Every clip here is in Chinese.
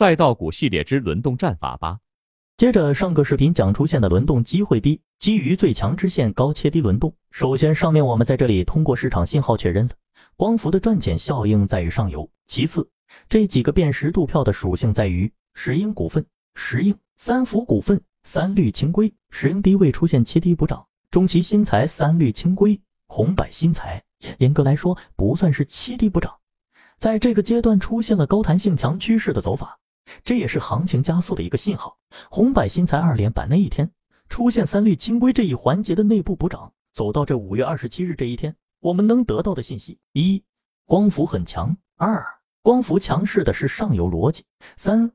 再到股系列之轮动战法吧。接着上个视频讲出现的轮动机会 B，基于最强支线高切低轮动。首先上面我们在这里通过市场信号确认了光伏的赚钱效应在于上游。其次，这几个辨识度票的属性在于石英股份、石英、三福股份、三氯氢硅。石英低位出现切低补涨，中期新材、三氯氢硅、红柏新材，严格来说不算是切低补涨，在这个阶段出现了高弹性强趋势的走法。这也是行情加速的一个信号。红百新材二连板那一天出现三氯氢硅这一环节的内部补涨，走到这五月二十七日这一天，我们能得到的信息：一、光伏很强；二、光伏强势的是上游逻辑；三、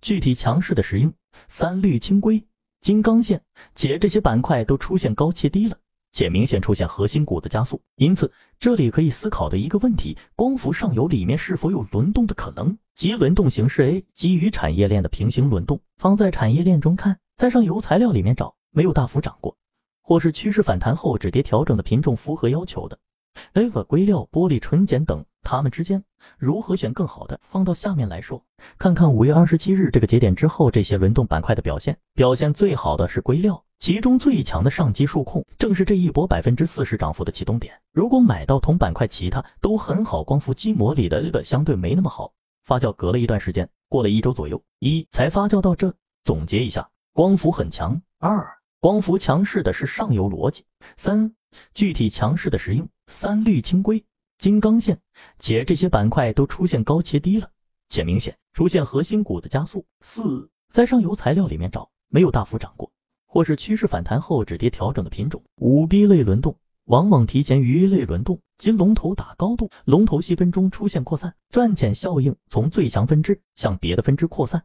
具体强势的石英、三氯氢硅、金刚线，且这些板块都出现高切低了。且明显出现核心股的加速，因此这里可以思考的一个问题：光伏上游里面是否有轮动的可能？即轮动形式 A 基于产业链的平行轮动，放在产业链中看，在上游材料里面找没有大幅涨过，或是趋势反弹后止跌调整的品种符合要求的。Ava 硅料、玻璃纯碱等，它们之间如何选更好的？放到下面来说，看看五月二十七日这个节点之后这些轮动板块的表现。表现最好的是硅料，其中最强的上机数控正是这一波百分之四十涨幅的启动点。如果买到同板块，其他都很好。光伏基膜里的相对没那么好，发酵隔了一段时间，过了一周左右，一才发酵到这。总结一下，光伏很强。二，光伏强势的是上游逻辑。三。具体强势的石英、三氯氢硅、金刚线，且这些板块都出现高切低了，且明显出现核心股的加速。四，在上游材料里面找没有大幅涨过，或是趋势反弹后止跌调整的品种。五 B 类轮动往往提前于 A 类轮动，即龙头打高度，龙头细分中出现扩散，赚钱效应从最强分支向别的分支扩散。